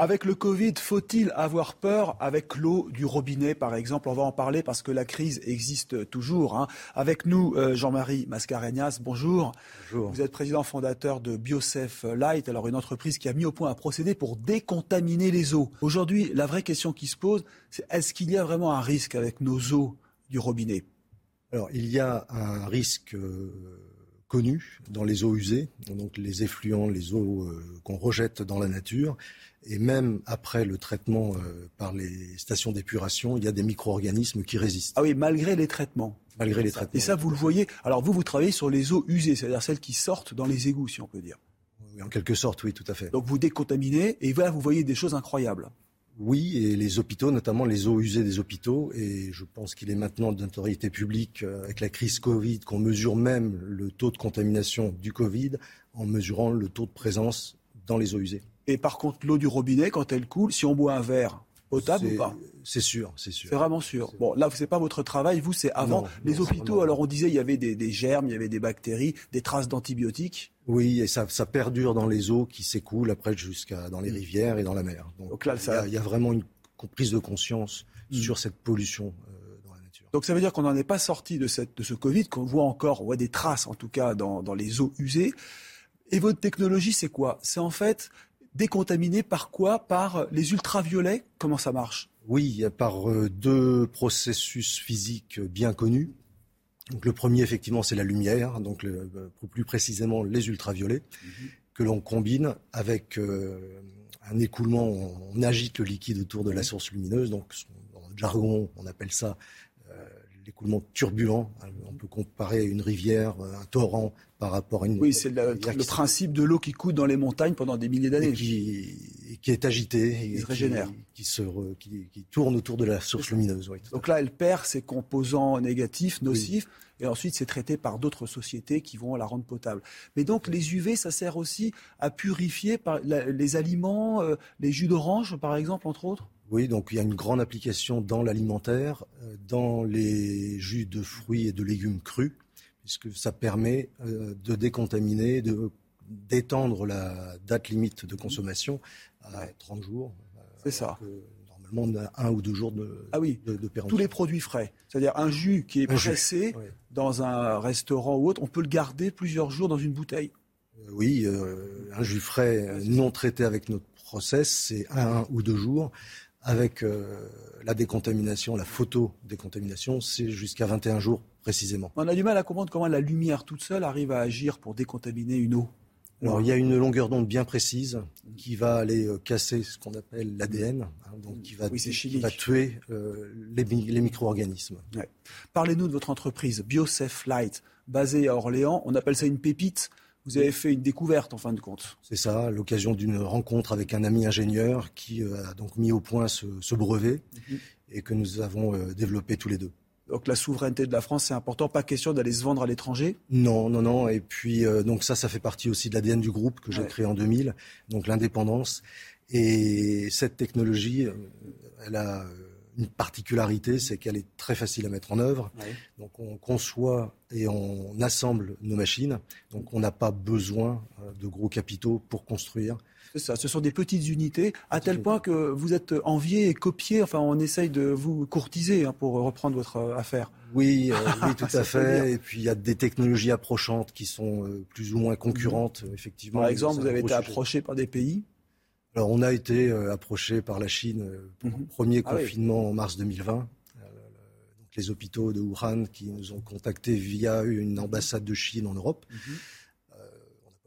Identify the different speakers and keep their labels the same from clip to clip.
Speaker 1: Avec le Covid, faut-il avoir peur avec l'eau du robinet, par exemple? On va en parler parce que la crise existe toujours. hein. Avec nous, euh, Jean-Marie Mascarenhas, bonjour.
Speaker 2: Bonjour.
Speaker 1: Vous êtes président fondateur de Biosef Light, alors une entreprise qui a mis au point un procédé pour décontaminer les eaux. Aujourd'hui, la vraie question qui se pose, c'est est-ce qu'il y a vraiment un risque avec nos eaux du robinet?
Speaker 2: Alors, il y a un risque euh, connu dans les eaux usées, donc les effluents, les eaux euh, qu'on rejette dans la nature. Et même après le traitement euh, par les stations d'épuration, il y a des micro-organismes qui résistent,
Speaker 1: Ah oui, malgré les traitements.
Speaker 2: malgré les traitements.
Speaker 1: Et ça, vous le voyez. Alors vous, vous travaillez sur les eaux usées, c'est-à-dire celles qui sortent dans les égouts, si on peut dire.
Speaker 2: Oui, En quelque sorte, oui, tout à fait.
Speaker 1: Donc vous décontaminez et là, vous voyez des choses incroyables.
Speaker 2: Oui, et les hôpitaux, notamment les eaux usées des hôpitaux, et je pense qu'il est maintenant de notoriété publique euh, avec la crise Covid qu'on mesure même le taux de contamination du Covid en mesurant le taux de présence dans les eaux usées.
Speaker 1: Et par contre, l'eau du robinet, quand elle coule, si on boit un verre, potable ou pas?
Speaker 2: C'est sûr, c'est sûr.
Speaker 1: C'est vraiment sûr. Bon, là, c'est pas votre travail, vous, c'est avant.
Speaker 2: Non,
Speaker 1: les
Speaker 2: non,
Speaker 1: hôpitaux, alors on disait il y avait des, des germes, il y avait des bactéries, des traces d'antibiotiques.
Speaker 2: Oui, et ça, ça perdure dans les eaux qui s'écoulent après jusqu'à dans les rivières et dans la mer. Donc,
Speaker 1: Donc là,
Speaker 2: il, y
Speaker 1: ça-
Speaker 2: a, il y a vraiment une prise de conscience
Speaker 1: Mm.
Speaker 2: sur cette pollution euh, dans la nature.
Speaker 1: Donc ça veut dire qu'on n'en est pas sorti de, cette, de ce Covid, qu'on voit encore, on voit des traces en tout cas dans, dans les eaux usées. Et votre technologie, c'est quoi? C'est en fait décontaminer par quoi? Par les ultraviolets? Comment ça marche?
Speaker 2: Oui, par euh, deux processus physiques bien connus. Donc, le premier, effectivement, c'est la lumière, donc le- euh, plus précisément les ultraviolets, que l'on combine avec euh, un écoulement. On, on agite le liquide autour de la source lumineuse. Donc, dans le jargon, on appelle ça euh, l'écoulement turbulent. On peut comparer à une rivière, un torrent par rapport à une
Speaker 1: Oui, c'est le, principe de l'eau qui coule dans les montagnes pendant des milliers d'années.
Speaker 2: qui, et qui est agité, et
Speaker 1: se
Speaker 2: qui-
Speaker 1: régénère.
Speaker 2: qui, se re- qui, qui tourne autour de la source lumineuse. Oui,
Speaker 1: Donc là, elle perd ses composants négatifs, nocifs, et ensuite c'est traité par d'autres sociétés qui vont la rendre potable. Mais donc les UV, ça sert aussi à purifier par la- les aliments, euh, les jus d'orange par exemple, entre autres?
Speaker 2: Oui, donc il y a une grande application dans l'alimentaire, euh, dans les jus de fruits et de légumes crus, puisque ça permet euh, de décontaminer, de d'étendre la date limite de consommation à 30 jours. euh,
Speaker 1: C'est ça.
Speaker 2: que normalement, on a un ou deux jours de,
Speaker 1: Ah oui,
Speaker 2: de, de
Speaker 1: tous les produits frais. C'est-à-dire un jus qui est
Speaker 2: Un
Speaker 1: pressé dans un restaurant ou autre, on peut le garder plusieurs jours dans une bouteille.
Speaker 2: Euh, Oui, euh, un jus frais non traité avec notre process, c'est un ou deux jours. Avec euh, la décontamination, la photo-décontamination, c'est jusqu'à 21 jours précisément.
Speaker 1: On a du mal à comprendre comment la lumière toute seule arrive à agir pour décontaminer une eau.
Speaker 2: Alors, il y a une longueur d'onde bien précise qui va aller euh, casser ce qu'on appelle l'ADN, hein, donc qui va,
Speaker 1: Oui,
Speaker 2: qui va tuer euh, les, les micro-organismes.
Speaker 1: Parlez-nous de votre entreprise, BioSafe Light, basée à Orléans. On appelle ça une pépite. Vous avez fait une découverte en fin de compte.
Speaker 2: C'est ça, l'occasion d'une rencontre avec un ami ingénieur qui euh, a donc mis au point ce, ce brevet
Speaker 1: Mhm.
Speaker 2: et que nous avons développé tous les deux.
Speaker 1: Donc la souveraineté de la France, c'est important. Pas question d'aller se vendre à l'étranger.
Speaker 2: Non, non, non. Et puis, euh, donc ça, ça fait partie aussi de l'ADN du groupe que j'ai
Speaker 1: Ouais.
Speaker 2: créé en 2000, donc l'indépendance. Et cette technologie, euh, elle a euh, une particularité, c'est qu'elle est très facile à mettre en œuvre. Donc on conçoit et on assemble nos machines. Donc on n'a pas besoin euh, de gros capitaux pour construire.
Speaker 1: C'est ça. Ce sont des petites unités, à tel point que vous êtes envié et copié. Enfin, on essaye de vous courtiser hein, pour reprendre votre euh, affaire.
Speaker 2: Oui, euh, oui, tout à fait. Et puis il y a des technologies approchantes qui sont euh, plus ou moins concurrentes, euh, effectivement.
Speaker 1: Par exemple, vous avez été
Speaker 2: sujet.
Speaker 1: approché par des pays.
Speaker 2: Alors, on a été euh, approché par la Chine euh, pour
Speaker 1: Mhm.
Speaker 2: le premier
Speaker 1: Ah oui.
Speaker 2: confinement en mars 2020. Euh, donc, les hôpitaux de Wuhan qui nous ont contactés via une ambassade de Chine en Europe.
Speaker 1: Mhm.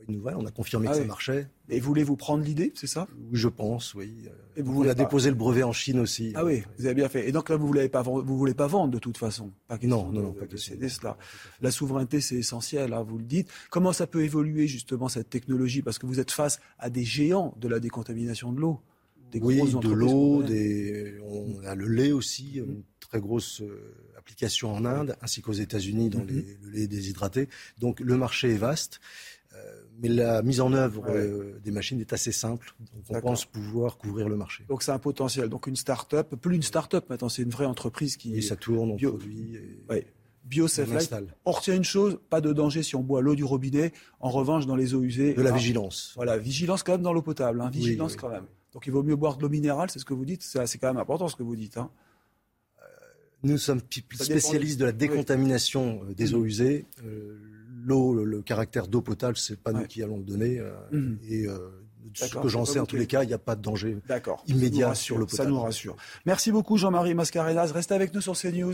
Speaker 2: Une nouvelle. On a confirmé
Speaker 1: Ah
Speaker 2: que
Speaker 1: oui.
Speaker 2: ça marchait.
Speaker 1: Et voulez-vous prendre l'idée, c'est ça?
Speaker 2: Je pense, oui.
Speaker 1: Et vous
Speaker 2: on
Speaker 1: voulez
Speaker 2: a
Speaker 1: pas-
Speaker 2: déposé le brevet en Chine aussi.
Speaker 1: Ah oui, vous avez bien fait. Et donc là, vous ne vous voulez pas vendre de toute façon. Pas question
Speaker 2: Non, non,
Speaker 1: de-
Speaker 2: non, pas
Speaker 1: de céder cela. La souveraineté, c'est essentiel, hein, vous le dites. Comment ça peut évoluer justement cette technologie? Parce que vous êtes face à des géants de la décontamination de l'eau. Des
Speaker 2: oui, de l'eau, des... on a le lait aussi, une très grosse euh, application en Inde, ainsi qu'aux États-Unis dans
Speaker 1: Mhm.
Speaker 2: les- le lait déshydraté. Donc le marché est vaste, mais la mise en œuvre
Speaker 1: Ouais.
Speaker 2: euh, des machines est assez simple. Donc on pense pouvoir couvrir le marché.
Speaker 1: Donc c'est un potentiel. Donc une start-up, plus une start-up maintenant, c'est une vraie entreprise qui
Speaker 2: Et ça tourne, on
Speaker 1: bio-
Speaker 2: produit, et
Speaker 1: Ouais. Bio
Speaker 2: on
Speaker 1: retient une chose, pas de danger si on boit l'eau du robinet. En revanche, dans les eaux usées,
Speaker 2: De la
Speaker 1: ah,
Speaker 2: vigilance.
Speaker 1: Voilà, vigilance quand même dans l'eau potable. Hein, vigilance
Speaker 2: oui.
Speaker 1: quand même. Donc il vaut mieux boire de l'eau minérale, c'est ce que vous dites. C'est quand même important ce que vous dites. Hein.
Speaker 2: Nous sommes spécialistes de la décontamination euh, des eaux usées. Euh, L'eau, le, le caractère d'eau potable, c'est pas
Speaker 1: Ouais.
Speaker 2: nous qui allons le donner. euh,
Speaker 1: Mhm.
Speaker 2: Et euh, ce que j'en sais, en tous les cas, il n'y a pas de danger.
Speaker 1: D'accord.
Speaker 2: Immédiat
Speaker 1: Ça rassure,
Speaker 2: sur l'eau
Speaker 1: Ça
Speaker 2: potable.
Speaker 1: nous rassure. Merci beaucoup Jean-Marie Mascarenas. Restez avec nous sur CNews.